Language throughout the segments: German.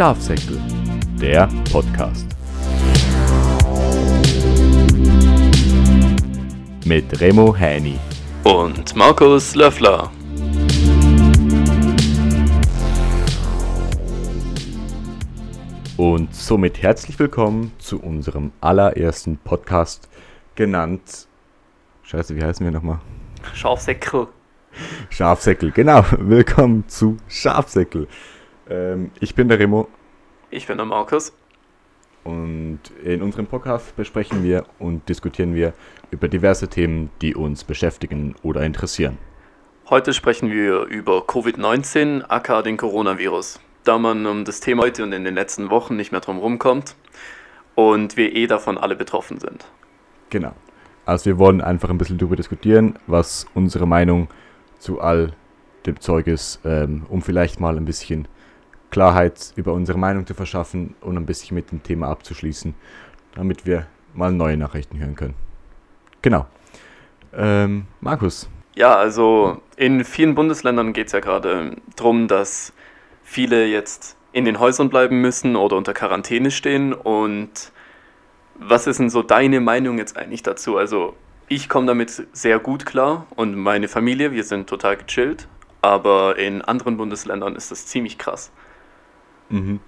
Schafsäckel, der Podcast. Mit Remo Häni und Markus Löffler. Und somit herzlich willkommen zu unserem allerersten Podcast, genannt. Scheiße, wie heißen wir nochmal? Schafsäckel. Schafsäckel, genau. Willkommen zu Schafsäckel. Ähm, ich bin der Remo. Ich bin der Markus. Und in unserem Podcast besprechen wir und diskutieren wir über diverse Themen, die uns beschäftigen oder interessieren. Heute sprechen wir über Covid-19, aka den Coronavirus da man um das Thema heute und in den letzten Wochen nicht mehr drum rumkommt und wir eh davon alle betroffen sind. Genau. Also wir wollen einfach ein bisschen darüber diskutieren, was unsere Meinung zu all dem Zeug ist, ähm, um vielleicht mal ein bisschen Klarheit über unsere Meinung zu verschaffen und ein bisschen mit dem Thema abzuschließen, damit wir mal neue Nachrichten hören können. Genau. Ähm, Markus. Ja, also in vielen Bundesländern geht es ja gerade darum, dass viele jetzt in den Häusern bleiben müssen oder unter Quarantäne stehen. Und was ist denn so deine Meinung jetzt eigentlich dazu? Also ich komme damit sehr gut klar und meine Familie, wir sind total gechillt, aber in anderen Bundesländern ist das ziemlich krass. Mhm.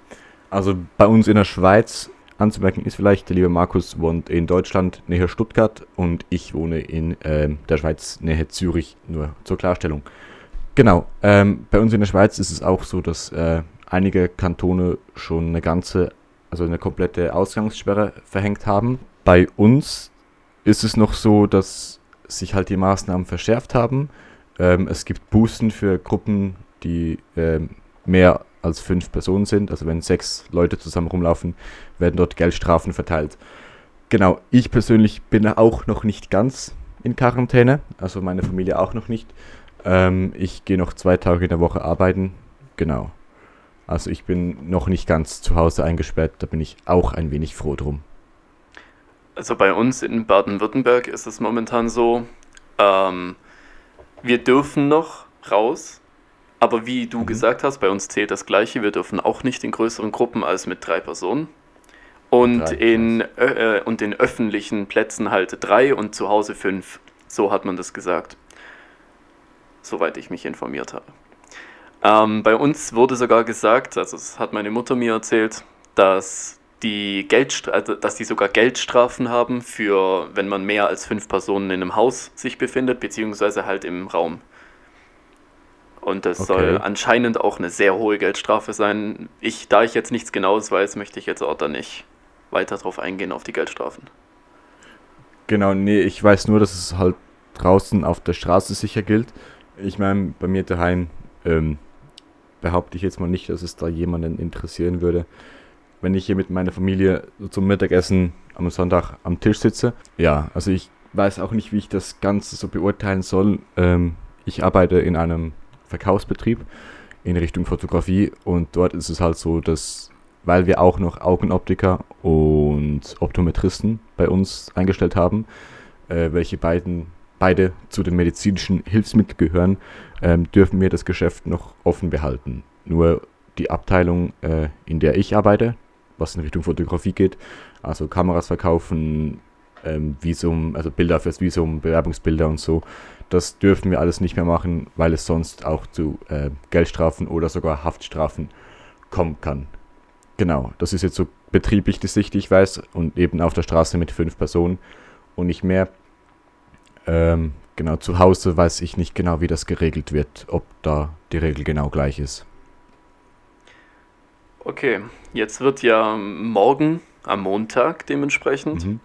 Also bei uns in der Schweiz anzumerken ist vielleicht, der liebe Markus wohnt in Deutschland näher Stuttgart und ich wohne in äh, der Schweiz näher Zürich, nur zur Klarstellung. Genau. Ähm, bei uns in der Schweiz ist es auch so, dass äh, einige Kantone schon eine ganze, also eine komplette Ausgangssperre verhängt haben. Bei uns ist es noch so, dass sich halt die Maßnahmen verschärft haben. Ähm, es gibt Bußen für Gruppen, die ähm, mehr als fünf Personen sind. Also wenn sechs Leute zusammen rumlaufen, werden dort Geldstrafen verteilt. Genau, ich persönlich bin auch noch nicht ganz in Quarantäne, also meine Familie auch noch nicht. Ähm, ich gehe noch zwei Tage in der Woche arbeiten. Genau. Also ich bin noch nicht ganz zu Hause eingesperrt, da bin ich auch ein wenig froh drum. Also bei uns in Baden-Württemberg ist es momentan so, ähm, wir dürfen noch raus, aber wie du mhm. gesagt hast, bei uns zählt das gleiche, wir dürfen auch nicht in größeren Gruppen als mit drei Personen. Und, drei, in, äh, und in öffentlichen Plätzen halt drei und zu Hause fünf. So hat man das gesagt soweit ich mich informiert habe. Ähm, bei uns wurde sogar gesagt, also das hat meine Mutter mir erzählt, dass die, Geldstra also, dass die sogar Geldstrafen haben für, wenn man mehr als fünf Personen in einem Haus sich befindet, beziehungsweise halt im Raum. Und das okay. soll anscheinend auch eine sehr hohe Geldstrafe sein. Ich, da ich jetzt nichts Genaues weiß, möchte ich jetzt auch da nicht weiter drauf eingehen, auf die Geldstrafen. Genau, nee, ich weiß nur, dass es halt draußen auf der Straße sicher gilt. Ich meine, bei mir daheim ähm, behaupte ich jetzt mal nicht, dass es da jemanden interessieren würde, wenn ich hier mit meiner Familie zum Mittagessen am Sonntag am Tisch sitze. Ja, also ich weiß auch nicht, wie ich das Ganze so beurteilen soll. Ähm, ich arbeite in einem Verkaufsbetrieb in Richtung Fotografie und dort ist es halt so, dass weil wir auch noch Augenoptiker und Optometristen bei uns eingestellt haben, äh, welche beiden beide zu den medizinischen Hilfsmitteln gehören, ähm, dürfen wir das Geschäft noch offen behalten. Nur die Abteilung, äh, in der ich arbeite, was in Richtung Fotografie geht, also Kameras verkaufen, ähm, Visum, also Bilder fürs Visum, Bewerbungsbilder und so, das dürfen wir alles nicht mehr machen, weil es sonst auch zu äh, Geldstrafen oder sogar Haftstrafen kommen kann. Genau, das ist jetzt so betrieblich die Sicht, die ich weiß, und eben auf der Straße mit fünf Personen und nicht mehr. Ähm, genau, zu Hause weiß ich nicht genau, wie das geregelt wird, ob da die Regel genau gleich ist. Okay, jetzt wird ja morgen, am Montag dementsprechend, mhm.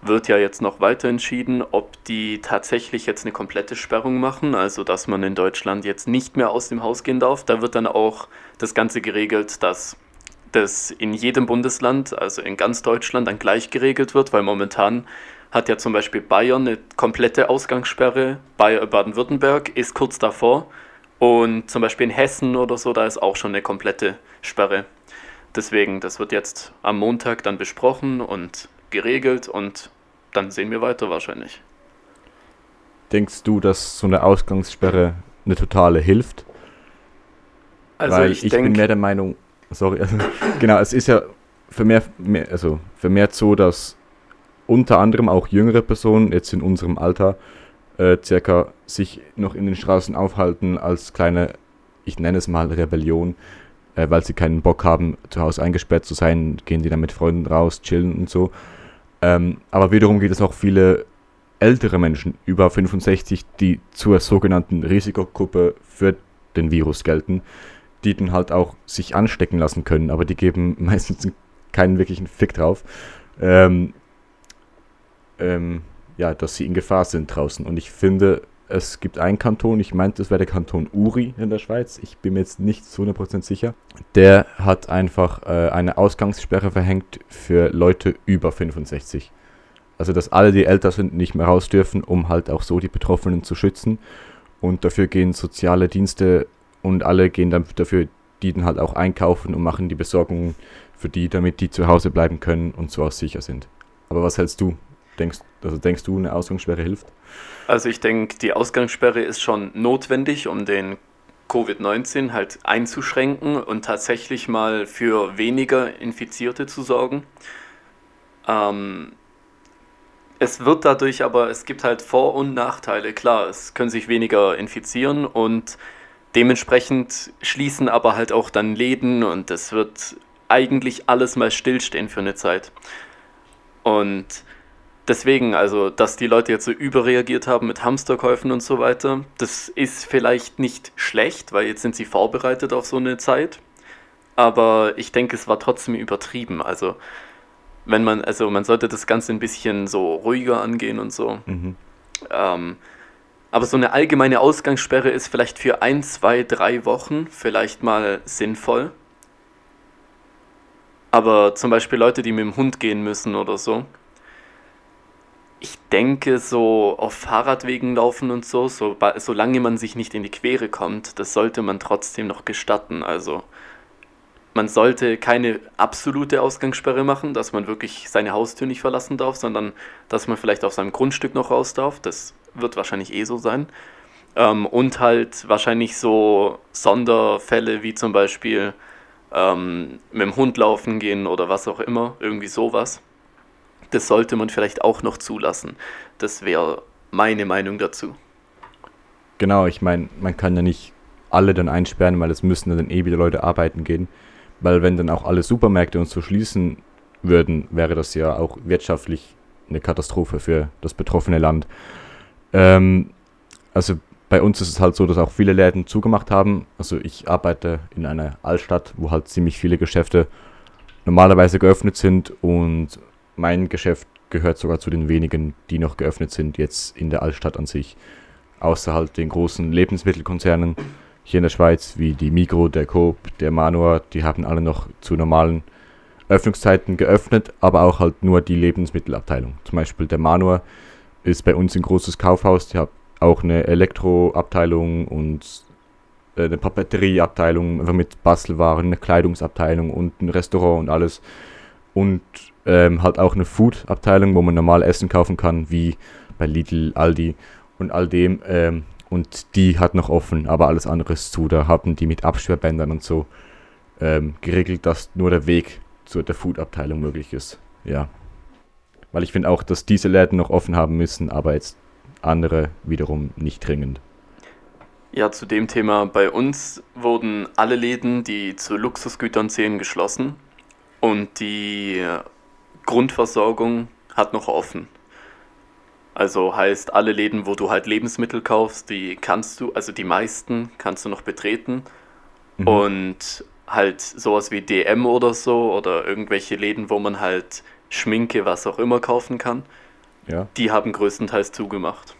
Wird ja jetzt noch weiter entschieden, ob die tatsächlich jetzt eine komplette Sperrung machen, also dass man in Deutschland jetzt nicht mehr aus dem Haus gehen darf. Da wird dann auch das Ganze geregelt, dass das in jedem Bundesland, also in ganz Deutschland, dann gleich geregelt wird, weil momentan hat ja zum Beispiel Bayern eine komplette Ausgangssperre, Baden-Württemberg ist kurz davor und zum Beispiel in Hessen oder so, da ist auch schon eine komplette Sperre. Deswegen, das wird jetzt am Montag dann besprochen und geregelt und dann sehen wir weiter wahrscheinlich. Denkst du, dass so eine Ausgangssperre eine totale hilft? Also Weil ich, ich denk, bin mehr der Meinung, sorry, also, genau, es ist ja vermehrt, mehr, also vermehrt so, dass unter anderem auch jüngere Personen, jetzt in unserem Alter, äh, circa sich noch in den Straßen aufhalten als kleine, ich nenne es mal Rebellion, äh, weil sie keinen Bock haben, zu Hause eingesperrt zu sein, gehen die dann mit Freunden raus, chillen und so. Ähm, aber wiederum gibt es auch viele ältere Menschen über 65, die zur sogenannten Risikogruppe für den Virus gelten, die dann halt auch sich anstecken lassen können, aber die geben meistens keinen wirklichen Fick drauf. Ähm, ähm, ja, dass sie in Gefahr sind draußen. Und ich finde, es gibt einen Kanton, ich meinte, es wäre der Kanton Uri in der Schweiz, ich bin mir jetzt nicht zu 100% sicher. Der hat einfach äh, eine Ausgangssperre verhängt für Leute über 65. Also, dass alle, die älter sind, nicht mehr raus dürfen, um halt auch so die Betroffenen zu schützen. Und dafür gehen soziale Dienste und alle gehen dann dafür, die dann halt auch einkaufen und machen die Besorgungen für die, damit die zu Hause bleiben können und so auch sicher sind. Aber was hältst du? Denkst, also denkst du, eine Ausgangssperre hilft? Also ich denke, die Ausgangssperre ist schon notwendig, um den Covid-19 halt einzuschränken und tatsächlich mal für weniger Infizierte zu sorgen. Ähm, es wird dadurch aber, es gibt halt Vor- und Nachteile. Klar, es können sich weniger infizieren und dementsprechend schließen aber halt auch dann Läden und es wird eigentlich alles mal stillstehen für eine Zeit. Und deswegen, also, dass die Leute jetzt so überreagiert haben mit Hamsterkäufen und so weiter, das ist vielleicht nicht schlecht, weil jetzt sind sie vorbereitet auf so eine Zeit. Aber ich denke, es war trotzdem übertrieben. Also, wenn man, also man sollte das Ganze ein bisschen so ruhiger angehen und so. Mhm. Ähm, aber so eine allgemeine Ausgangssperre ist vielleicht für ein, zwei, drei Wochen vielleicht mal sinnvoll. Aber zum Beispiel Leute, die mit dem Hund gehen müssen oder so. Ich denke, so auf Fahrradwegen laufen und so, so solange man sich nicht in die Quere kommt, das sollte man trotzdem noch gestatten. Also man sollte keine absolute Ausgangssperre machen, dass man wirklich seine Haustür nicht verlassen darf, sondern dass man vielleicht auf seinem Grundstück noch raus darf. Das wird wahrscheinlich eh so sein. Ähm, und halt wahrscheinlich so Sonderfälle wie zum Beispiel ähm, mit dem Hund laufen gehen oder was auch immer, irgendwie sowas. Das sollte man vielleicht auch noch zulassen. Das wäre meine Meinung dazu. Genau, ich meine, man kann ja nicht alle dann einsperren, weil es müssen dann eh wieder Leute arbeiten gehen. Weil wenn dann auch alle Supermärkte und so schließen würden, wäre das ja auch wirtschaftlich eine Katastrophe für das betroffene Land. Ähm, also bei uns ist es halt so, dass auch viele Läden zugemacht haben. Also ich arbeite in einer Altstadt, wo halt ziemlich viele Geschäfte normalerweise geöffnet sind und mein Geschäft gehört sogar zu den wenigen, die noch geöffnet sind jetzt in der Altstadt an sich. Außer halt den großen Lebensmittelkonzernen hier in der Schweiz, wie die Migro, der Coop, der Manor, die haben alle noch zu normalen Öffnungszeiten geöffnet, aber auch halt nur die Lebensmittelabteilung. Zum Beispiel der Manor ist bei uns ein großes Kaufhaus, die hat auch eine Elektroabteilung und äh, eine Papeterieabteilung, einfach mit Bastelwaren, eine Kleidungsabteilung und ein Restaurant und alles. Und ähm, halt auch eine Food-Abteilung, wo man normal Essen kaufen kann, wie bei Lidl, Aldi und all dem. Ähm, und die hat noch offen, aber alles andere ist zu. Da haben die mit Absperrbändern und so ähm, geregelt, dass nur der Weg zu der Food-Abteilung möglich ist. Ja. Weil ich finde auch, dass diese Läden noch offen haben müssen, aber jetzt andere wiederum nicht dringend. Ja, zu dem Thema. Bei uns wurden alle Läden, die zu Luxusgütern zählen, geschlossen und die Grundversorgung hat noch offen. Also heißt, alle Läden, wo du halt Lebensmittel kaufst, die kannst du, also die meisten kannst du noch betreten. Mhm. Und halt sowas wie DM oder so oder irgendwelche Läden, wo man halt Schminke, was auch immer kaufen kann, ja. die haben größtenteils zugemacht.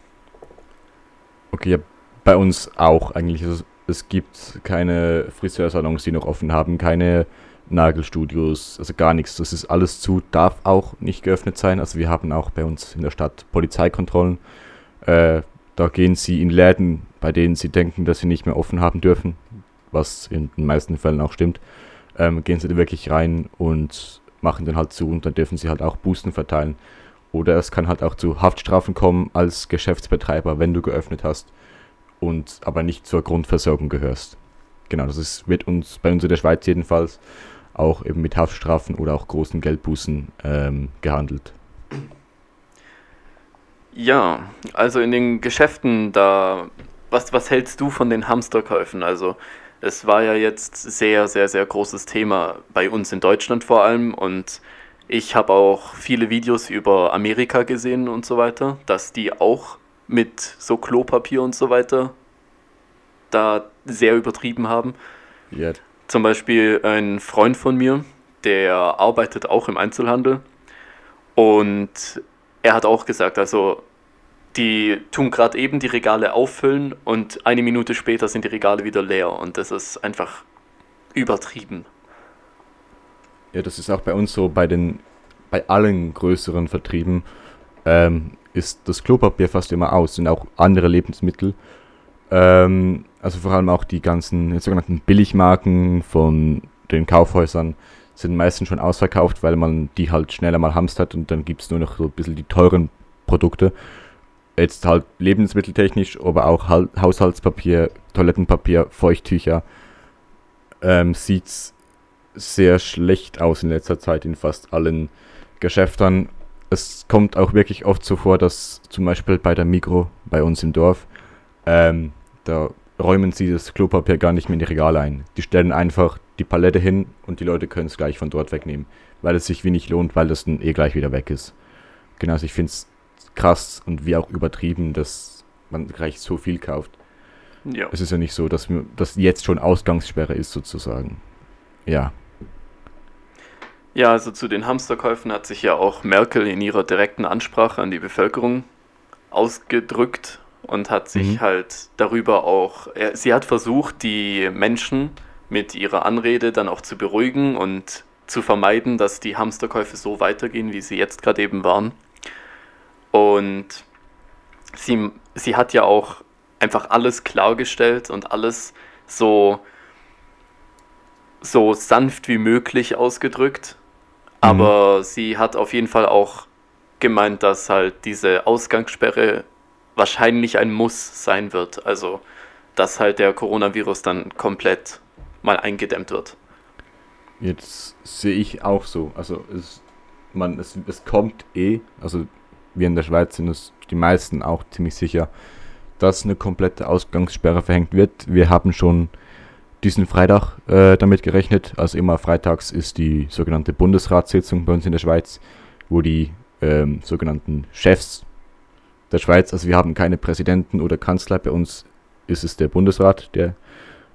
Okay, ja, bei uns auch eigentlich. Also, es gibt keine Friseursalons, die noch offen haben, keine Nagelstudios, also gar nichts. Das ist alles zu, darf auch nicht geöffnet sein. Also wir haben auch bei uns in der Stadt Polizeikontrollen. Äh, da gehen sie in Läden, bei denen sie denken, dass sie nicht mehr offen haben dürfen, was in den meisten Fällen auch stimmt. Ähm, gehen sie da wirklich rein und machen dann halt zu und dann dürfen sie halt auch Boosten verteilen. Oder es kann halt auch zu Haftstrafen kommen als Geschäftsbetreiber, wenn du geöffnet hast und aber nicht zur Grundversorgung gehörst. genau, das ist, wird uns bei uns in der Schweiz jedenfalls auch eben mit Haftstrafen oder auch großen Geldbußen ähm, gehandelt. Ja, also in den Geschäften da, was, was hältst du von den Hamsterkäufen? Also es war ja jetzt sehr, sehr, sehr großes Thema bei uns in Deutschland vor allem und ich habe auch viele Videos über Amerika gesehen und so weiter, dass die auch mit so Klopapier und so weiter da sehr übertrieben haben. Yet. Zum Beispiel ein Freund von mir, der arbeitet auch im Einzelhandel und er hat auch gesagt, also die tun gerade eben die Regale auffüllen und eine Minute später sind die Regale wieder leer und das ist einfach übertrieben. Ja, das ist auch bei uns so, bei den, bei allen größeren Vertrieben ähm, ist das Klopapier fast immer aus, sind auch andere Lebensmittel. Ähm, also vor allem auch die ganzen sogenannten Billigmarken von den Kaufhäusern sind meistens schon ausverkauft, weil man die halt schneller mal hamstert und dann gibt es nur noch so ein bisschen die teuren Produkte. Jetzt halt lebensmitteltechnisch, aber auch Haushaltspapier, Toilettenpapier, Feuchttücher ähm, sieht sehr schlecht aus in letzter Zeit in fast allen Geschäften. Es kommt auch wirklich oft so vor, dass zum Beispiel bei der Mikro bei uns im Dorf ähm, da räumen sie das Klopapier gar nicht mehr in die Regale ein. Die stellen einfach die Palette hin und die Leute können es gleich von dort wegnehmen, weil es sich wenig lohnt, weil das dann eh gleich wieder weg ist. Genau, also ich finde es krass und wie auch übertrieben, dass man gleich so viel kauft. Ja. Es ist ja nicht so, dass, dass jetzt schon Ausgangssperre ist sozusagen. Ja. Ja, also zu den Hamsterkäufen hat sich ja auch Merkel in ihrer direkten Ansprache an die Bevölkerung ausgedrückt und hat sich mhm. halt darüber auch, sie hat versucht, die Menschen mit ihrer Anrede dann auch zu beruhigen und zu vermeiden, dass die Hamsterkäufe so weitergehen, wie sie jetzt gerade eben waren. Und sie, sie hat ja auch einfach alles klargestellt und alles so, so sanft wie möglich ausgedrückt. Mhm. Aber sie hat auf jeden Fall auch gemeint, dass halt diese Ausgangssperre wahrscheinlich ein Muss sein wird. Also, dass halt der Coronavirus dann komplett mal eingedämmt wird. Jetzt sehe ich auch so. Also, es, man, es, es kommt eh, also wir in der Schweiz sind es die meisten auch ziemlich sicher, dass eine komplette Ausgangssperre verhängt wird. Wir haben schon diesen Freitag äh, damit gerechnet. Also immer freitags ist die sogenannte Bundesratssitzung bei uns in der Schweiz, wo die ähm, sogenannten Chefs der Schweiz. Also wir haben keine Präsidenten oder Kanzler. Bei uns ist es der Bundesrat, der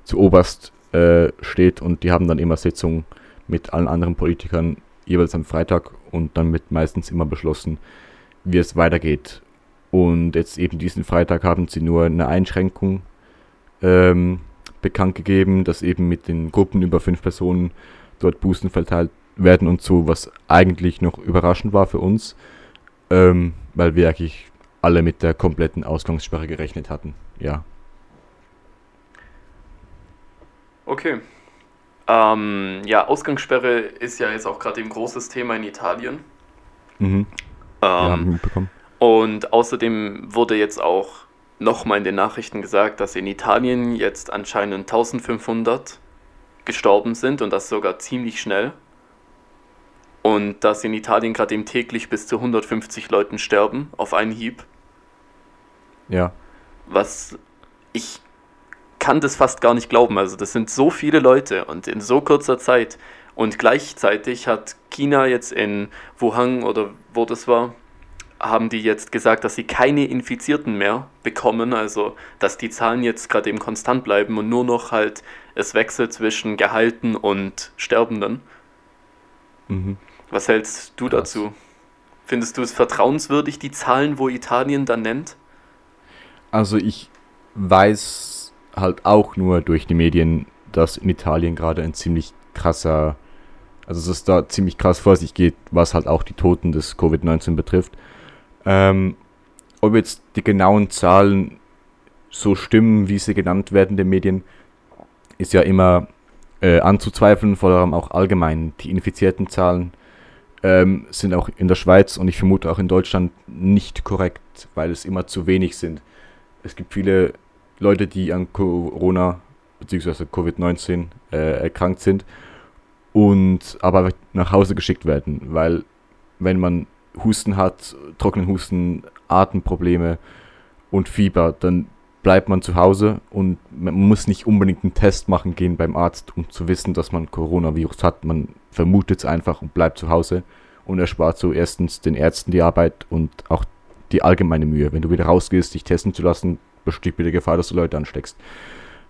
zu oberst äh, steht und die haben dann immer Sitzungen mit allen anderen Politikern jeweils am Freitag und dann wird meistens immer beschlossen, wie es weitergeht. Und jetzt eben diesen Freitag haben sie nur eine Einschränkung ähm, bekannt gegeben, dass eben mit den Gruppen über fünf Personen dort Bußen verteilt werden und so, was eigentlich noch überraschend war für uns, ähm, weil wir eigentlich alle mit der kompletten Ausgangssperre gerechnet hatten. Ja. Okay. Ähm, ja, Ausgangssperre ist ja jetzt auch gerade ein großes Thema in Italien. Mhm. Ähm, ja, und außerdem wurde jetzt auch nochmal in den Nachrichten gesagt, dass in Italien jetzt anscheinend 1500 gestorben sind und das sogar ziemlich schnell. Und dass in Italien gerade eben täglich bis zu 150 Leuten sterben auf einen Hieb. Ja. Was ich kann das fast gar nicht glauben. Also das sind so viele Leute und in so kurzer Zeit. Und gleichzeitig hat China jetzt in Wuhan oder wo das war, haben die jetzt gesagt, dass sie keine Infizierten mehr bekommen. Also dass die Zahlen jetzt gerade eben konstant bleiben und nur noch halt es wechselt zwischen Gehalten und Sterbenden. Mhm. Was hältst du Krass. dazu? Findest du es vertrauenswürdig, die Zahlen, wo Italien dann nennt? Also ich weiß halt auch nur durch die Medien, dass in Italien gerade ein ziemlich krasser, also dass es da ziemlich krass vor sich geht, was halt auch die Toten des Covid-19 betrifft. Ähm, ob jetzt die genauen Zahlen so stimmen, wie sie genannt werden den Medien, ist ja immer äh, anzuzweifeln, vor allem auch allgemein. Die infizierten Zahlen ähm, sind auch in der Schweiz und ich vermute auch in Deutschland nicht korrekt, weil es immer zu wenig sind es gibt viele Leute, die an Corona bzw. Covid-19 äh, erkrankt sind und aber nach Hause geschickt werden, weil wenn man Husten hat, trockenen Husten, Atemprobleme und Fieber, dann bleibt man zu Hause und man muss nicht unbedingt einen Test machen gehen beim Arzt, um zu wissen, dass man Coronavirus hat. Man vermutet es einfach und bleibt zu Hause und erspart so erstens den Ärzten die Arbeit und auch die allgemeine Mühe. Wenn du wieder rausgehst, dich testen zu lassen, besteht wieder Gefahr, dass du Leute ansteckst.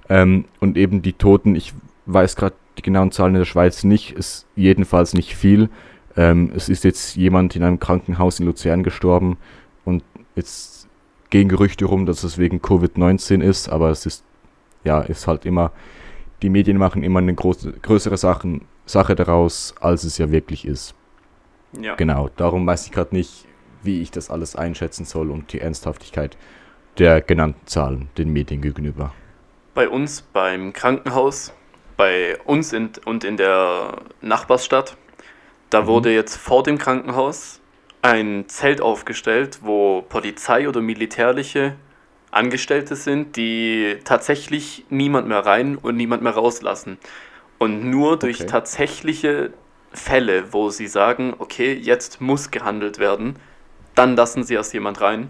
Ähm, und eben die Toten, ich weiß gerade die genauen Zahlen in der Schweiz nicht, ist jedenfalls nicht viel. Ähm, es ist jetzt jemand in einem Krankenhaus in Luzern gestorben und jetzt gehen Gerüchte rum, dass es wegen Covid-19 ist, aber es ist, ja, ist halt immer, die Medien machen immer eine große, größere Sachen, Sache daraus, als es ja wirklich ist. Ja. Genau, darum weiß ich gerade nicht, wie ich das alles einschätzen soll und die Ernsthaftigkeit der genannten Zahlen den Medien gegenüber. Bei uns beim Krankenhaus, bei uns in, und in der Nachbarsstadt, da mhm. wurde jetzt vor dem Krankenhaus ein Zelt aufgestellt, wo Polizei oder militärliche Angestellte sind, die tatsächlich niemand mehr rein und niemand mehr rauslassen. Und nur durch okay. tatsächliche Fälle, wo sie sagen, okay, jetzt muss gehandelt werden, dann lassen sie erst jemand rein.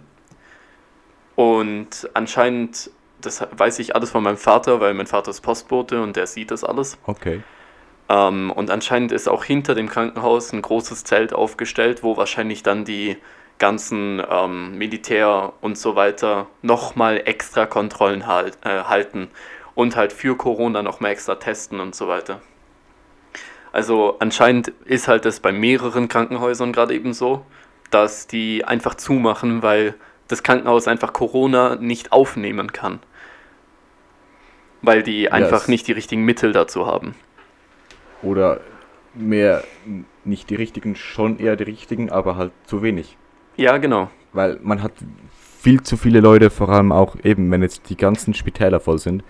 Und anscheinend, das weiß ich alles von meinem Vater, weil mein Vater ist Postbote und der sieht das alles. Okay. Ähm, und anscheinend ist auch hinter dem Krankenhaus ein großes Zelt aufgestellt, wo wahrscheinlich dann die ganzen ähm, Militär und so weiter nochmal extra Kontrollen halt, äh, halten und halt für Corona nochmal extra testen und so weiter. Also anscheinend ist halt das bei mehreren Krankenhäusern gerade eben so, dass die einfach zumachen, weil das Krankenhaus einfach Corona nicht aufnehmen kann. Weil die einfach yes. nicht die richtigen Mittel dazu haben. Oder mehr nicht die richtigen, schon eher die richtigen, aber halt zu wenig. Ja, genau. Weil man hat viel zu viele Leute, vor allem auch eben, wenn jetzt die ganzen Spitäler voll sind,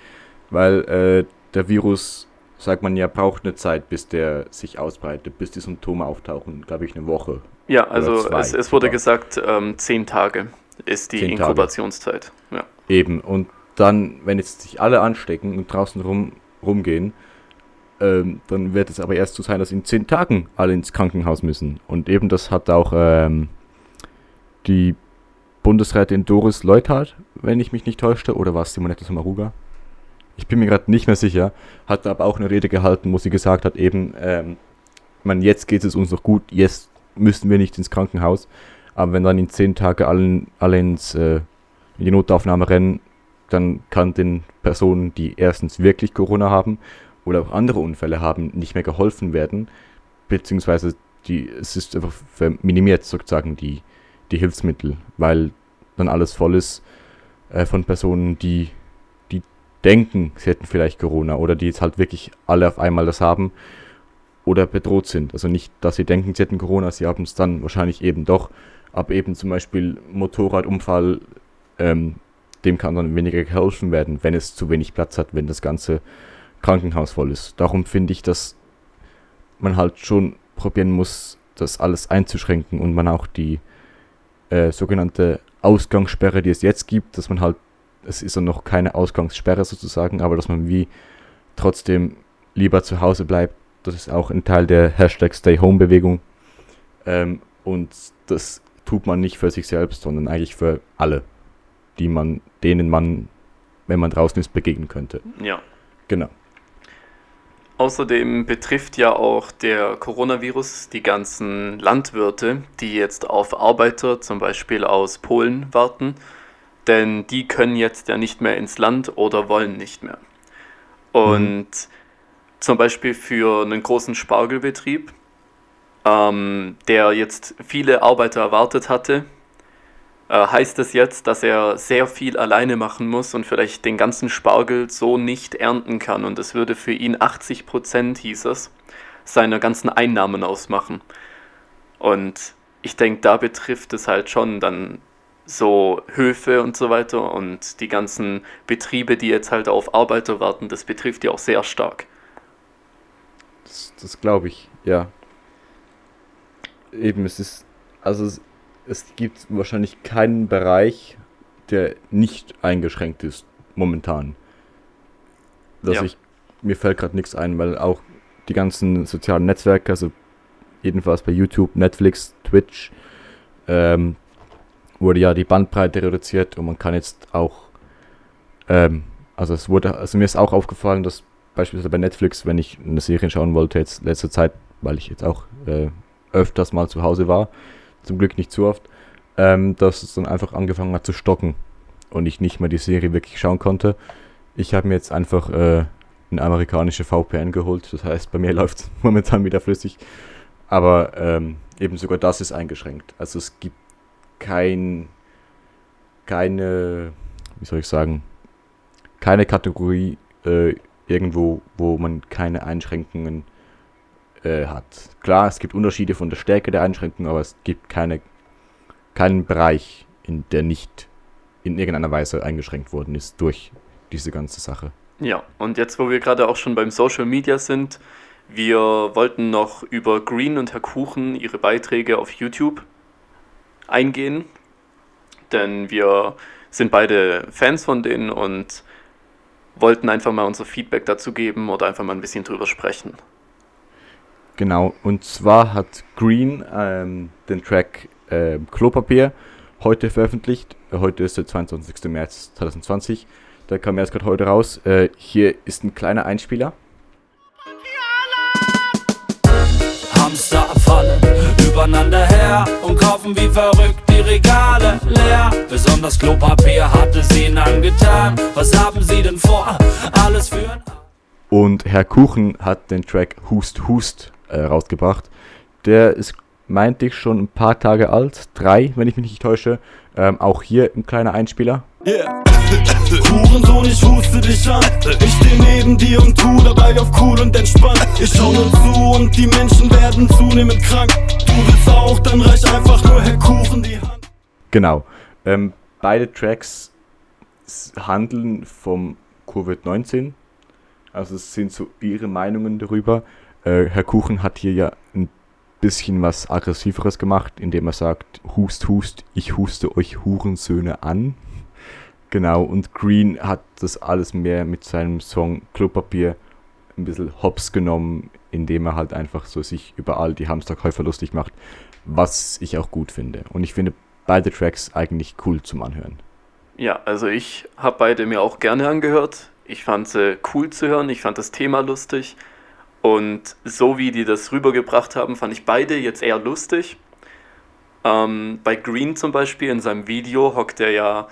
weil äh, der Virus, sagt man ja, braucht eine Zeit, bis der sich ausbreitet, bis die Symptome auftauchen, glaube ich, eine Woche. Ja, also es, es, wurde gesagt, ähm, zehn Tage ist die Inkubationszeit. Ja. Eben, und dann, wenn jetzt sich alle anstecken und draußen rum, rumgehen, ähm, dann wird es aber erst so sein, dass in zehn Tagen alle ins Krankenhaus müssen. Und eben das hat auch ähm, die Bundesrätin Doris Leuthardt, wenn ich mich nicht täuschte, oder war es Simonetta Sommaruga? Ich bin mir gerade nicht mehr sicher, hat aber auch eine Rede gehalten, wo sie gesagt hat, eben, ähm, man, jetzt geht es uns noch gut, jetzt müssen wir nicht ins Krankenhaus, aber wenn dann in zehn Tagen alle, alle ins, äh, in die Notaufnahme rennen, dann kann den Personen, die erstens wirklich Corona haben oder auch andere Unfälle haben, nicht mehr geholfen werden, beziehungsweise die, es ist einfach minimiert sozusagen die, die Hilfsmittel, weil dann alles voll ist äh, von Personen, die denken, sie hätten vielleicht Corona oder die jetzt halt wirklich alle auf einmal das haben oder bedroht sind. Also nicht, dass sie denken, sie hätten Corona, sie haben es dann wahrscheinlich eben doch, aber eben zum Beispiel Motorradunfall, ähm, dem kann dann weniger geholfen werden, wenn es zu wenig Platz hat, wenn das Ganze Krankenhaus voll ist. Darum finde ich, dass man halt schon probieren muss, das alles einzuschränken und man auch die äh, sogenannte Ausgangssperre, die es jetzt gibt, dass man halt, es ist ja noch keine Ausgangssperre sozusagen, aber dass man wie trotzdem lieber zu Hause bleibt. Das ist auch ein Teil der Hashtag Stay Home Bewegung. Ähm, und das tut man nicht für sich selbst, sondern eigentlich für alle, die man, denen man, wenn man draußen ist, begegnen könnte. Ja. Genau. Außerdem betrifft ja auch der Coronavirus die ganzen Landwirte, die jetzt auf Arbeiter zum Beispiel aus Polen warten, denn die können jetzt ja nicht mehr ins Land oder wollen nicht mehr. Und mhm. zum Beispiel für einen großen Spargelbetrieb, ähm, der jetzt viele Arbeiter erwartet hatte, äh, heißt es jetzt, dass er sehr viel alleine machen muss und vielleicht den ganzen Spargel so nicht ernten kann. Und es würde für ihn 80 Prozent, hieß es, seiner ganzen Einnahmen ausmachen. Und ich denke, da betrifft es halt schon dann so Höfe und so weiter und die ganzen Betriebe, die jetzt halt auf Arbeiter warten, das betrifft die auch sehr stark. Das, das glaube ich, ja. Eben, es ist, also es gibt wahrscheinlich keinen Bereich, der nicht eingeschränkt ist momentan. dass Ja. ich, mir fällt gerade nichts ein, weil auch die ganzen sozialen Netzwerke, also jedenfalls bei YouTube, Netflix, Twitch, ähm, wurde ja die Bandbreite reduziert und man kann jetzt auch, ähm, also es wurde, also mir ist auch aufgefallen, dass beispielsweise bei Netflix, wenn ich eine Serie schauen wollte, jetzt letzte Zeit, weil ich jetzt auch äh, öfters mal zu Hause war, zum Glück nicht zu oft, ähm, dass es dann einfach angefangen hat zu stocken und ich nicht mehr die Serie wirklich schauen konnte. Ich habe mir jetzt einfach äh, eine amerikanische VPN geholt, das heißt, bei mir läuft es momentan wieder flüssig, aber ähm, eben sogar das ist eingeschränkt. Also es gibt kein, keine, wie soll ich sagen, keine Kategorie äh, irgendwo, wo man keine Einschränkungen äh, hat. Klar, es gibt Unterschiede von der Stärke der Einschränkungen, aber es gibt keine, keinen Bereich, in der nicht in irgendeiner Weise eingeschränkt worden ist durch diese ganze Sache. Ja, und jetzt, wo wir gerade auch schon beim Social Media sind, wir wollten noch über Green und Herr Kuchen ihre Beiträge auf YouTube eingehen, denn wir sind beide Fans von denen und wollten einfach mal unser Feedback dazu geben oder einfach mal ein bisschen drüber sprechen. Genau, und zwar hat Green ähm, den Track ähm, Klopapier heute veröffentlicht. Äh, Heute ist der 22. März 2020. Da kam erst gerade heute raus. Äh, hier ist ein kleiner Einspieler. Übereinander her und kaufen wie verrückt die Regale leer. Besonders Klopapier hatte sie ihnen angetan. Was haben sie denn vor? Alles für ein Und Herr Kuchen hat den Track Hust Hust äh, rausgebracht. Der ist, meinte ich, schon ein paar Tage alt. Drei, wenn ich mich nicht täusche. Ähm, auch hier ein kleiner Einspieler. Yeah. Hurensohn, ich huste dich an. Ich steh neben dir und tu dabei auf cool und entspannt. Ich schau nur zu und die Menschen werden zunehmend krank. Du willst auch, dann reich einfach nur Herr Kuchen die Hand. Genau. Ähm, beide Tracks handeln vom Covid-19. Also es sind so ihre Meinungen darüber. Äh, Herr Kuchen hat hier ja ein bisschen was aggressiveres gemacht, indem er sagt, hust, hust, ich huste euch Hurensöhne an. Genau, und Green hat das alles mehr mit seinem Song Klopapier ein bisschen hops genommen, indem er halt einfach so sich überall die Hamsterkäufer lustig macht, was ich auch gut finde. Und ich finde beide Tracks eigentlich cool zum Anhören. Ja, also ich habe beide mir auch gerne angehört. Ich fand sie cool zu hören, ich fand das Thema lustig. Und so wie die das rübergebracht haben, fand ich beide jetzt eher lustig. Ähm, bei Green zum Beispiel in seinem Video hockt er ja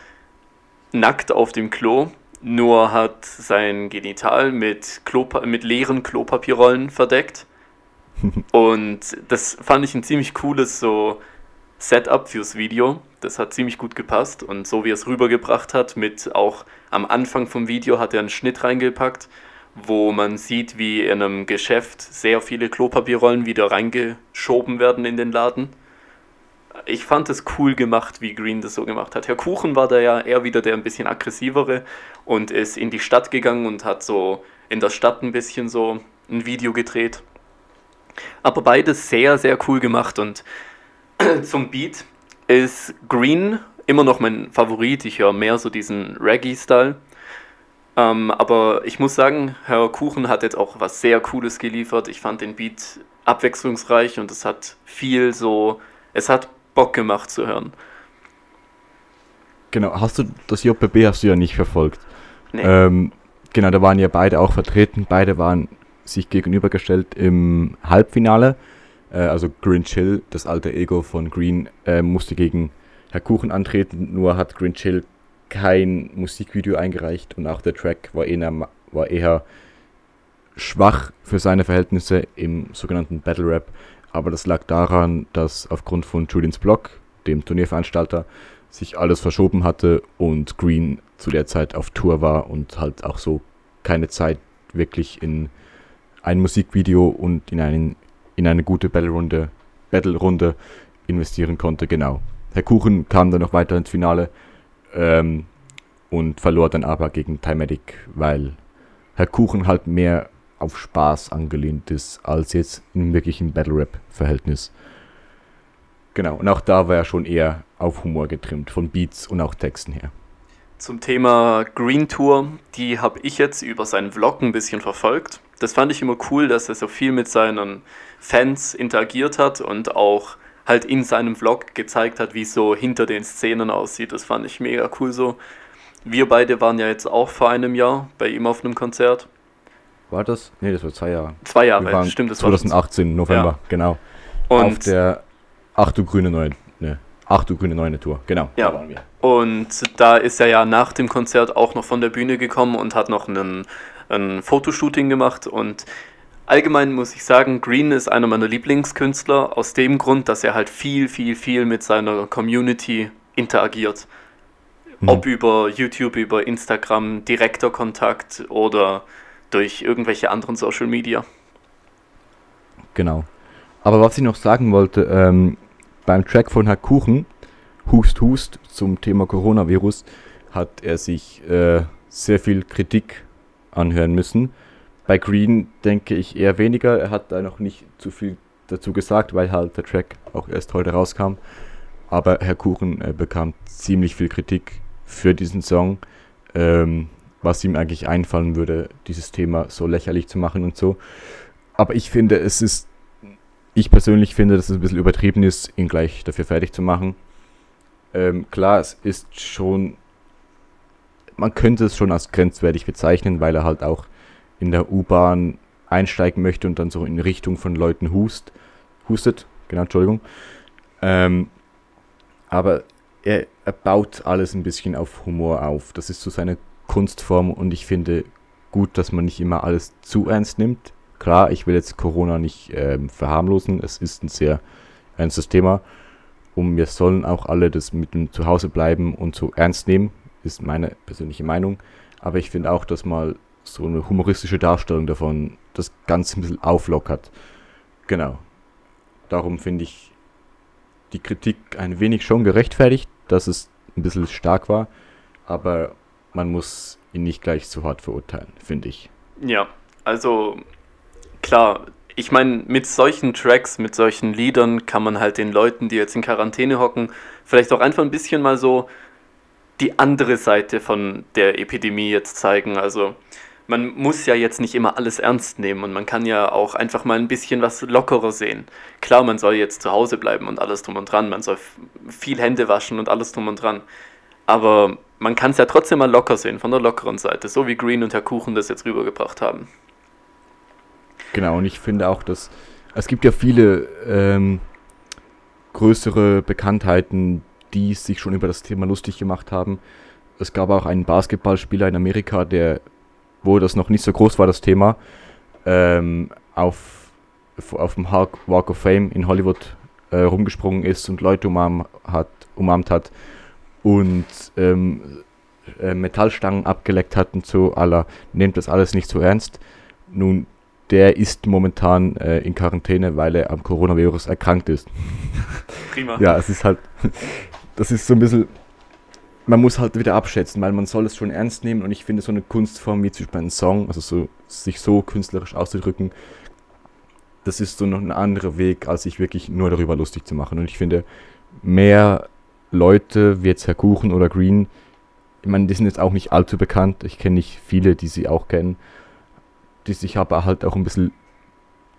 nackt auf dem Klo, nur hat sein Genital mit, Klopa mit leeren Klopapierrollen verdeckt. Und das fand ich ein ziemlich cooles so Setup fürs Video. Das hat ziemlich gut gepasst und so wie er es rübergebracht hat, mit auch am Anfang vom Video hat er einen Schnitt reingepackt, wo man sieht, wie in einem Geschäft sehr viele Klopapierrollen wieder reingeschoben werden in den Laden. Ich fand es cool gemacht, wie Green das so gemacht hat. Herr Kuchen war da ja eher wieder der ein bisschen aggressivere und ist in die Stadt gegangen und hat so in der Stadt ein bisschen so ein Video gedreht. Aber beides sehr, sehr cool gemacht und zum Beat ist Green immer noch mein Favorit. Ich höre mehr so diesen Reggae-Style. Ähm, aber ich muss sagen, Herr Kuchen hat jetzt auch was sehr Cooles geliefert. Ich fand den Beat abwechslungsreich und es hat viel so, es hat Bock gemacht zu hören. Genau, hast du das JPB hast du ja nicht verfolgt. Nee. Ähm, genau, da waren ja beide auch vertreten. Beide waren sich gegenübergestellt im Halbfinale. Äh, also Green Chill, das alte Ego von Green, äh, musste gegen Herr Kuchen antreten. Nur hat Green Chill kein Musikvideo eingereicht und auch der Track war eher, war eher schwach für seine Verhältnisse im sogenannten Battle Rap. Aber das lag daran, dass aufgrund von Julians Blog, dem Turnierveranstalter, sich alles verschoben hatte und Green zu der Zeit auf Tour war und halt auch so keine Zeit wirklich in ein Musikvideo und in, einen, in eine gute Battle-Runde Battle investieren konnte. Genau. Herr Kuchen kam dann noch weiter ins Finale ähm, und verlor dann aber gegen Timedic, weil Herr Kuchen halt mehr auf Spaß angelehnt ist, als jetzt in wirklichen Battle-Rap-Verhältnis. Genau, und auch da war er schon eher auf Humor getrimmt, von Beats und auch Texten her. Zum Thema Green Tour, die habe ich jetzt über seinen Vlog ein bisschen verfolgt. Das fand ich immer cool, dass er so viel mit seinen Fans interagiert hat und auch halt in seinem Vlog gezeigt hat, wie es so hinter den Szenen aussieht. Das fand ich mega cool so. Wir beide waren ja jetzt auch vor einem Jahr bei ihm auf einem Konzert. War das? Nee, das war zwei Jahre. Zwei Jahre, stimmt, das 2018, November, Ja. genau. war auf der Ach du grüne Neune, ne, Ach du grüne Neune Tour, genau. Ja. Da waren wir. Und da ist er ja nach dem Konzert auch noch von der Bühne gekommen und hat noch einen, ein Fotoshooting gemacht. Und allgemein muss ich sagen, Green ist einer meiner Lieblingskünstler aus dem Grund, dass er halt viel, viel, viel mit seiner Community interagiert. Mhm. Ob über YouTube, über Instagram, direkter Kontakt oder durch irgendwelche anderen Social Media. Genau. Aber was ich noch sagen wollte, ähm, beim Track von Herr Kuchen, Hust Hust, zum Thema Coronavirus, hat er sich äh, sehr viel Kritik anhören müssen. Bei Green denke ich eher weniger. Er hat da noch nicht zu viel dazu gesagt, weil halt der Track auch erst heute rauskam. Aber Herr Kuchen äh, bekam ziemlich viel Kritik für diesen Song, ähm, was ihm eigentlich einfallen würde, dieses Thema so lächerlich zu machen und so. Aber ich finde, es ist, ich persönlich finde, dass es ein bisschen übertrieben ist, ihn gleich dafür fertig zu machen. Ähm, klar, es ist schon, man könnte es schon als grenzwertig bezeichnen, weil er halt auch in der U-Bahn einsteigen möchte und dann so in Richtung von Leuten hust, hustet, genau, Entschuldigung. Ähm, aber er, er baut alles ein bisschen auf Humor auf. Das ist so seine Kunstform und ich finde gut, dass man nicht immer alles zu ernst nimmt. Klar, ich will jetzt Corona nicht ähm, verharmlosen. Es ist ein sehr ernstes Thema. Und wir sollen auch alle das mit dem Zuhause bleiben und so ernst nehmen, ist meine persönliche Meinung. Aber ich finde auch, dass mal so eine humoristische Darstellung davon das Ganze ein bisschen auflockert. Genau. Darum finde ich die Kritik ein wenig schon gerechtfertigt, dass es ein bisschen stark war. Aber man muss ihn nicht gleich zu hart verurteilen, finde ich. Ja, also klar, ich meine, mit solchen Tracks, mit solchen Liedern kann man halt den Leuten, die jetzt in Quarantäne hocken, vielleicht auch einfach ein bisschen mal so die andere Seite von der Epidemie jetzt zeigen. Also man muss ja jetzt nicht immer alles ernst nehmen und man kann ja auch einfach mal ein bisschen was lockerer sehen. Klar, man soll jetzt zu Hause bleiben und alles drum und dran, man soll viel Hände waschen und alles drum und dran. Aber man kann es ja trotzdem mal locker sehen, von der lockeren Seite, so wie Green und Herr Kuchen das jetzt rübergebracht haben. Genau, und ich finde auch, dass es gibt ja viele ähm, größere Bekanntheiten, die sich schon über das Thema lustig gemacht haben. Es gab auch einen Basketballspieler in Amerika, der, wo das noch nicht so groß war, das Thema, ähm, auf, auf dem Walk of Fame in Hollywood äh, rumgesprungen ist und Leute umarm hat, umarmt hat und ähm, äh, Metallstangen abgeleckt hat und so, aller, nehmt das alles nicht so ernst. Nun, der ist momentan äh, in Quarantäne, weil er am Coronavirus erkrankt ist. Prima. Ja, es ist halt, das ist so ein bisschen, man muss halt wieder abschätzen, weil man soll es schon ernst nehmen und ich finde so eine Kunstform wie zum Beispiel ein Song, also so, sich so künstlerisch auszudrücken, das ist so noch ein anderer Weg, als sich wirklich nur darüber lustig zu machen. Und ich finde, mehr Leute wie jetzt Herr Kuchen oder Green, ich meine, die sind jetzt auch nicht allzu bekannt, ich kenne nicht viele, die sie auch kennen, die sich aber halt auch ein bisschen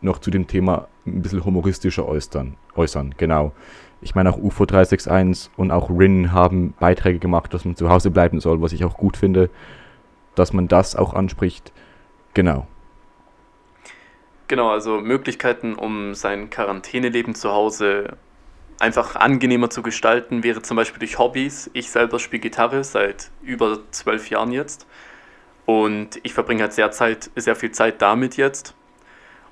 noch zu dem Thema ein bisschen humoristischer äußern. äußern genau. Ich meine, auch UFO 361 und auch Rin haben Beiträge gemacht, dass man zu Hause bleiben soll, was ich auch gut finde, dass man das auch anspricht. Genau. Genau, also Möglichkeiten, um sein Quarantäneleben zu Hause einfach angenehmer zu gestalten, wäre zum Beispiel durch Hobbys. Ich selber spiele Gitarre seit über zwölf Jahren jetzt und ich verbringe halt sehr, Zeit, sehr viel Zeit damit jetzt.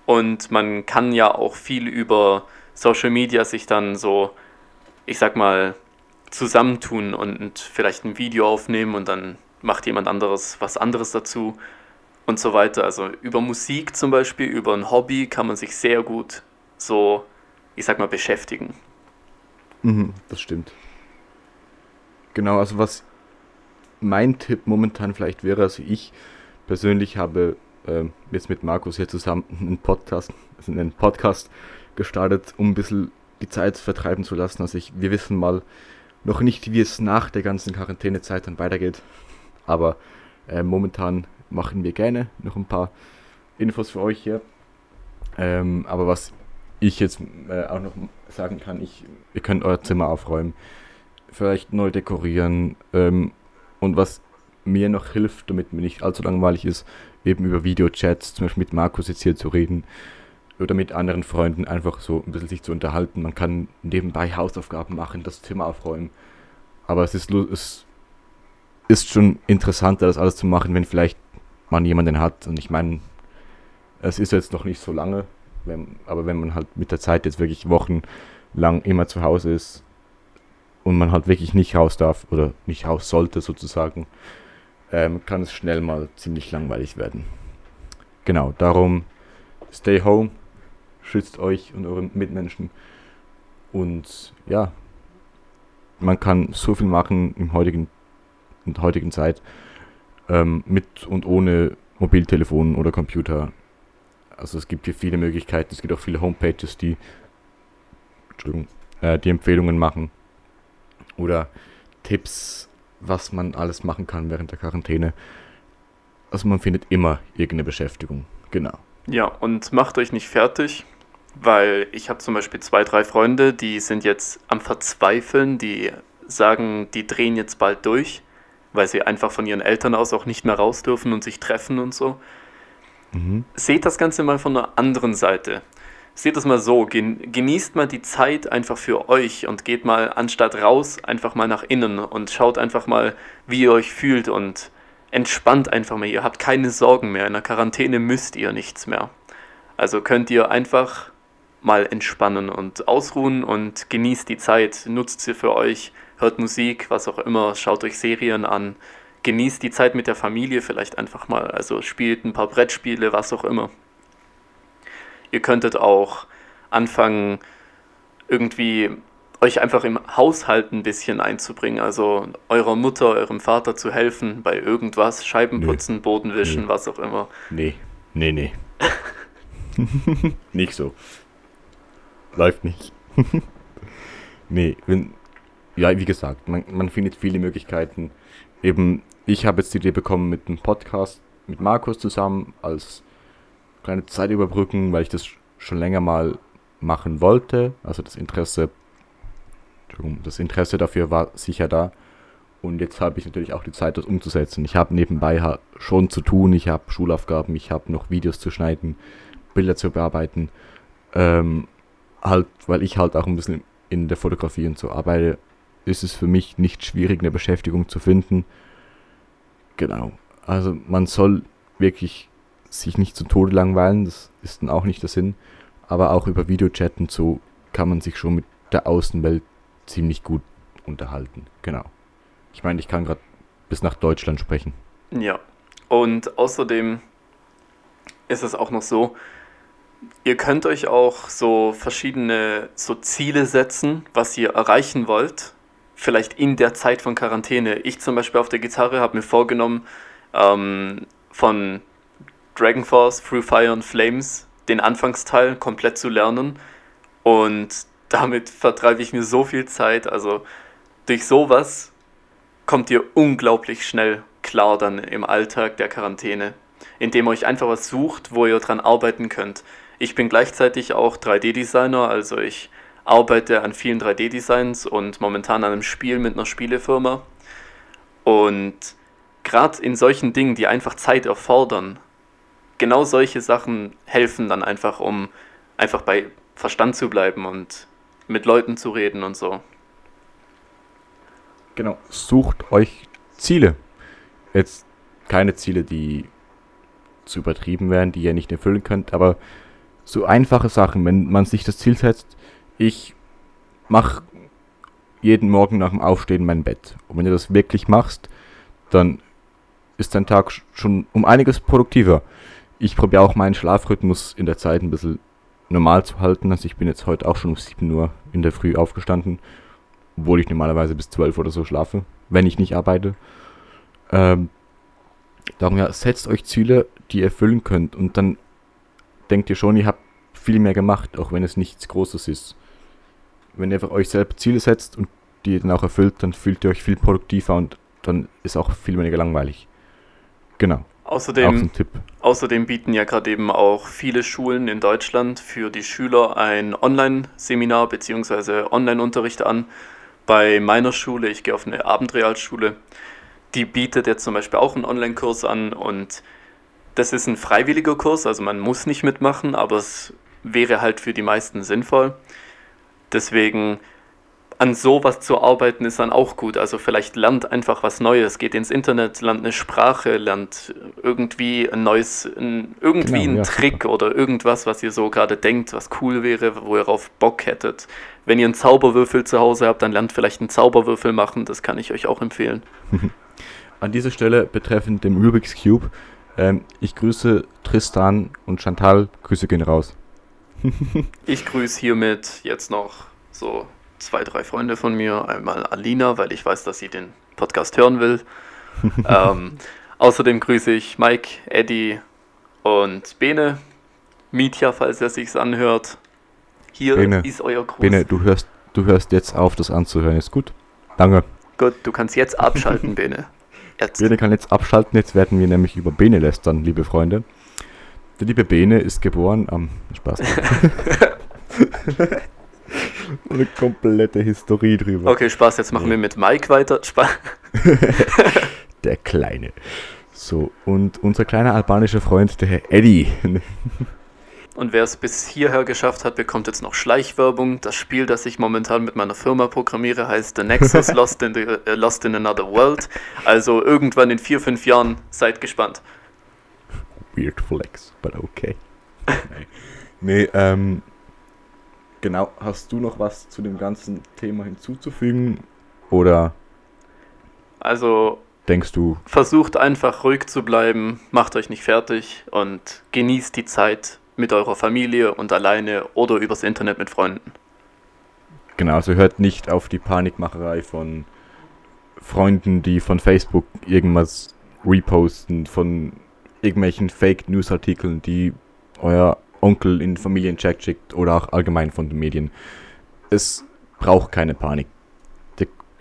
Und man kann ja auch viel über Social Media sich dann so, ich sag mal, zusammentun und vielleicht ein Video aufnehmen und dann macht jemand anderes was anderes dazu und so weiter. Also über Musik zum Beispiel, über ein Hobby kann man sich sehr gut so, ich sag mal, beschäftigen. Mhm, das stimmt. Genau, also was mein Tipp momentan vielleicht wäre, also ich persönlich habe ähm, jetzt mit Markus hier zusammen einen Podcast, also einen Podcast gestartet, um ein bisschen die Zeit vertreiben zu lassen. Also ich, wir wissen mal, noch nicht, wie es nach der ganzen Quarantänezeit dann weitergeht. Aber äh, momentan machen wir gerne noch ein paar Infos für euch hier. Ähm, aber was ich jetzt äh, auch noch sagen kann, ich, ihr könnt euer Zimmer aufräumen, vielleicht neu dekorieren ähm, und was mir noch hilft, damit mir nicht allzu langweilig ist, eben über Videochats, zum Beispiel mit Markus jetzt hier zu reden oder mit anderen Freunden einfach so ein bisschen sich zu unterhalten. Man kann nebenbei Hausaufgaben machen, das Zimmer aufräumen. Aber es ist, es ist schon interessanter, das alles zu machen, wenn vielleicht man jemanden hat. Und ich meine, es ist jetzt noch nicht so lange, wenn, aber wenn man halt mit der Zeit jetzt wirklich wochenlang immer zu Hause ist und man halt wirklich nicht raus darf oder nicht raus sollte sozusagen, ähm, kann es schnell mal ziemlich langweilig werden. Genau, darum stay home, schützt euch und eure Mitmenschen und ja, man kann so viel machen im heutigen, in der heutigen Zeit ähm, mit und ohne Mobiltelefon oder Computer. Also es gibt hier viele Möglichkeiten, es gibt auch viele Homepages, die, äh, die Empfehlungen machen oder Tipps was man alles machen kann während der Quarantäne. Also man findet immer irgendeine Beschäftigung. Genau. Ja, und macht euch nicht fertig, weil ich habe zum Beispiel zwei, drei Freunde, die sind jetzt am Verzweifeln, die sagen, die drehen jetzt bald durch, weil sie einfach von ihren Eltern aus auch nicht mehr raus dürfen und sich treffen und so. Seht das Ganze mal von einer anderen Seite seht es mal so, genießt mal die Zeit einfach für euch und geht mal anstatt raus einfach mal nach innen und schaut einfach mal, wie ihr euch fühlt und entspannt einfach mal. Ihr habt keine Sorgen mehr. In der Quarantäne müsst ihr nichts mehr. Also könnt ihr einfach mal entspannen und ausruhen und genießt die Zeit, nutzt sie für euch, hört Musik, was auch immer, schaut euch Serien an, genießt die Zeit mit der Familie vielleicht einfach mal, also spielt ein paar Brettspiele, was auch immer. Ihr könntet auch anfangen, irgendwie euch einfach im Haushalt ein bisschen einzubringen. Also eurer Mutter, eurem Vater zu helfen bei irgendwas, Scheiben putzen, nee. Boden wischen, nee. was auch immer. Nee, nee, nee. nicht so. Läuft nicht. nee, wenn, ja, wie gesagt, man, man findet viele Möglichkeiten. Eben, ich habe jetzt die Idee bekommen mit einem Podcast mit Markus zusammen als kleine Zeit überbrücken, weil ich das schon länger mal machen wollte. Also das Interesse, das Interesse dafür war sicher da. Und jetzt habe ich natürlich auch die Zeit, das umzusetzen. Ich habe nebenbei schon zu tun, ich habe Schulaufgaben, ich habe noch Videos zu schneiden, Bilder zu bearbeiten. Ähm, halt, weil ich halt auch ein bisschen in der Fotografie und so arbeite, ist es für mich nicht schwierig, eine Beschäftigung zu finden. Genau. Also man soll wirklich sich nicht zu Tode langweilen, das ist dann auch nicht der Sinn. Aber auch über Videochat und so kann man sich schon mit der Außenwelt ziemlich gut unterhalten. Genau. Ich meine, ich kann gerade bis nach Deutschland sprechen. Ja. Und außerdem ist es auch noch so, ihr könnt euch auch so verschiedene so Ziele setzen, was ihr erreichen wollt. Vielleicht in der Zeit von Quarantäne. Ich zum Beispiel auf der Gitarre habe mir vorgenommen, ähm, von Dragon Force, Through Fire and Flames, den Anfangsteil komplett zu lernen. Und damit vertreibe ich mir so viel Zeit. Also durch sowas kommt ihr unglaublich schnell klar dann im Alltag der Quarantäne, indem ihr euch einfach was sucht, wo ihr dran arbeiten könnt. Ich bin gleichzeitig auch 3D-Designer, also ich arbeite an vielen 3D-Designs und momentan an einem Spiel mit einer Spielefirma. Und gerade in solchen Dingen, die einfach Zeit erfordern, genau solche Sachen helfen dann einfach, um einfach bei Verstand zu bleiben und mit Leuten zu reden und so. Genau, sucht euch Ziele. Jetzt keine Ziele, die zu übertrieben werden, die ihr nicht erfüllen könnt, aber so einfache Sachen, wenn man sich das Ziel setzt, ich mache jeden Morgen nach dem Aufstehen mein Bett. Und wenn du das wirklich machst, dann ist dein Tag schon um einiges produktiver ich probiere auch meinen Schlafrhythmus in der Zeit ein bisschen normal zu halten. Also ich bin jetzt heute auch schon um 7 Uhr in der Früh aufgestanden, obwohl ich normalerweise bis 12 oder so schlafe, wenn ich nicht arbeite. Ähm, darum ja, setzt euch Ziele, die ihr erfüllen könnt und dann denkt ihr schon, ihr habt viel mehr gemacht, auch wenn es nichts Großes ist. Wenn ihr euch selbst Ziele setzt und die ihr dann auch erfüllt, dann fühlt ihr euch viel produktiver und dann ist auch viel weniger langweilig. Genau. Außerdem, außerdem bieten ja gerade eben auch viele Schulen in Deutschland für die Schüler ein Online-Seminar bzw. Online-Unterricht an. Bei meiner Schule, ich gehe auf eine Abendrealschule, die bietet jetzt zum Beispiel auch einen Online-Kurs an und das ist ein freiwilliger Kurs, also man muss nicht mitmachen, aber es wäre halt für die meisten sinnvoll. Deswegen an sowas zu arbeiten ist dann auch gut. Also vielleicht lernt einfach was Neues, geht ins Internet, lernt eine Sprache, lernt irgendwie ein neues, ein, irgendwie Genau, einen ja, Trick oder irgendwas, was ihr so gerade denkt, was cool wäre, wo ihr auf Bock hättet. Wenn ihr einen Zauberwürfel zu Hause habt, dann lernt vielleicht einen Zauberwürfel machen, das kann ich euch auch empfehlen. An dieser Stelle betreffend dem Rubik's Cube, ähm, ich grüße Tristan und Chantal, Grüße gehen raus. Ich grüße hiermit jetzt noch so zwei, drei Freunde von mir. Einmal Alina, weil ich weiß, dass sie den Podcast hören will. ähm, außerdem grüße ich Mike, Eddie und Bene. Mietja, falls er sich's anhört. Hier Bene, ist euer Gruß. Bene, du hörst, du hörst jetzt auf, das anzuhören, ist gut. Danke. Gut, du kannst jetzt abschalten, Bene. Jetzt. Bene kann jetzt abschalten, jetzt werden wir nämlich über Bene lästern, liebe Freunde. Der liebe Bene ist geboren am Spaß. Eine komplette Historie drüber. Okay, Spaß, jetzt machen Nee. wir mit Mike weiter. Spaß. Der Kleine. So, und unser kleiner albanischer Freund, der Herr Eddie. Und wer es bis hierher geschafft hat, bekommt jetzt noch Schleichwerbung. Das Spiel, das ich momentan mit meiner Firma programmiere, heißt The Nexus Lost in, the, äh, Lost in Another World. Also irgendwann in vier, fünf Jahren seid gespannt. Weird Flex, but okay. nee, nee ähm, genau, hast du noch was zu dem ganzen Thema hinzuzufügen? Oder Also denkst du, versucht einfach ruhig zu bleiben, macht euch nicht fertig und genießt die Zeit mit eurer Familie und alleine oder übers Internet mit Freunden. genau, also hört nicht auf die Panikmacherei von Freunden, die von Facebook irgendwas reposten, von irgendwelchen Fake-News-Artikeln, die euer Onkel in Familienchat schickt oder auch allgemein von den Medien. Es braucht keine Panik.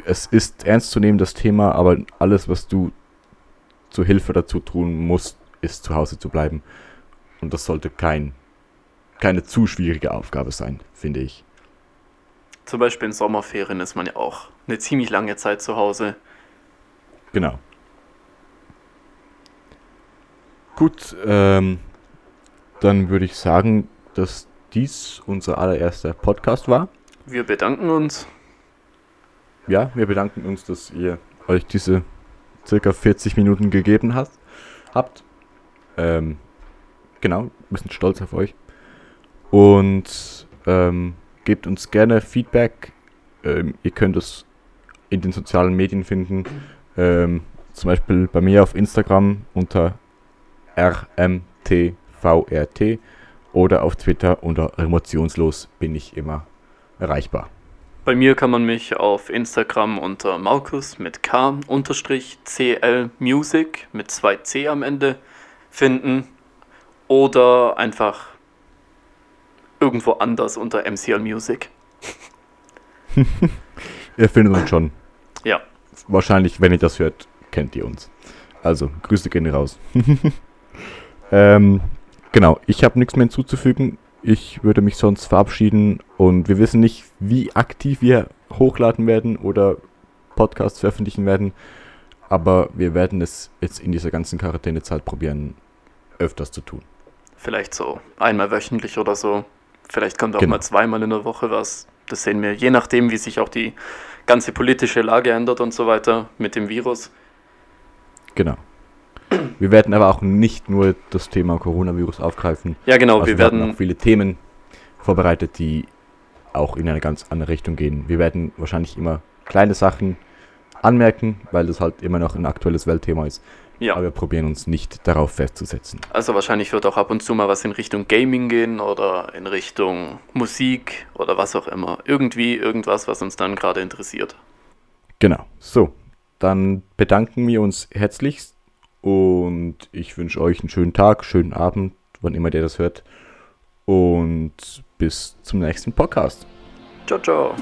Es ist ernst zu nehmen, das Thema, aber alles, was du zur Hilfe dazu tun musst, ist zu Hause zu bleiben. Und das sollte kein, keine zu schwierige Aufgabe sein, finde ich. Zum Beispiel in Sommerferien ist man ja auch eine ziemlich lange Zeit zu Hause. Genau. Gut, ähm, dann würde ich sagen, dass dies unser allererster Podcast war. Wir bedanken uns. Ja, wir bedanken uns, dass ihr euch diese circa 40 Minuten gegeben hast, habt. Ähm, genau, wir sind stolz auf euch. Und ähm, gebt uns gerne Feedback. Ähm, ihr könnt es in den sozialen Medien finden. Ähm, zum Beispiel bei mir auf Instagram unter rmtvrt oder auf Twitter unter emotionslos bin ich immer erreichbar. Bei mir kann man mich auf Instagram unter Markus mit K unterstrich CL Music mit zwei C am Ende finden oder einfach irgendwo anders unter MCL Music. Ihr findet uns schon. Ja. Wahrscheinlich, wenn ihr das hört, kennt ihr uns. Also, Grüße gehen raus. ähm, genau, ich habe nichts mehr hinzuzufügen. Ich würde mich sonst verabschieden und wir wissen nicht, wie aktiv wir hochladen werden oder Podcasts veröffentlichen werden. Aber wir werden es jetzt in dieser ganzen Quarantänezeit probieren, öfters zu tun. Vielleicht so einmal wöchentlich oder so. Vielleicht kommt auch Genau. mal zweimal in der Woche was. Das sehen wir, je nachdem, wie sich auch die ganze politische Lage ändert und so weiter mit dem Virus. Genau. Wir werden aber auch nicht nur das Thema Coronavirus aufgreifen. Ja, genau, Also wir haben werden auch viele Themen vorbereitet, die auch in eine ganz andere Richtung gehen. Wir werden wahrscheinlich immer kleine Sachen anmerken, weil das halt immer noch ein aktuelles Weltthema ist. Ja. Aber wir probieren uns nicht darauf festzusetzen. Also wahrscheinlich wird auch ab und zu mal was in Richtung Gaming gehen oder in Richtung Musik oder was auch immer. Irgendwie irgendwas, was uns dann gerade interessiert. Genau. So, dann bedanken wir uns herzlichst und ich wünsche euch einen schönen Tag, schönen Abend, wann immer ihr das hört. Und bis zum nächsten Podcast. Ciao, ciao.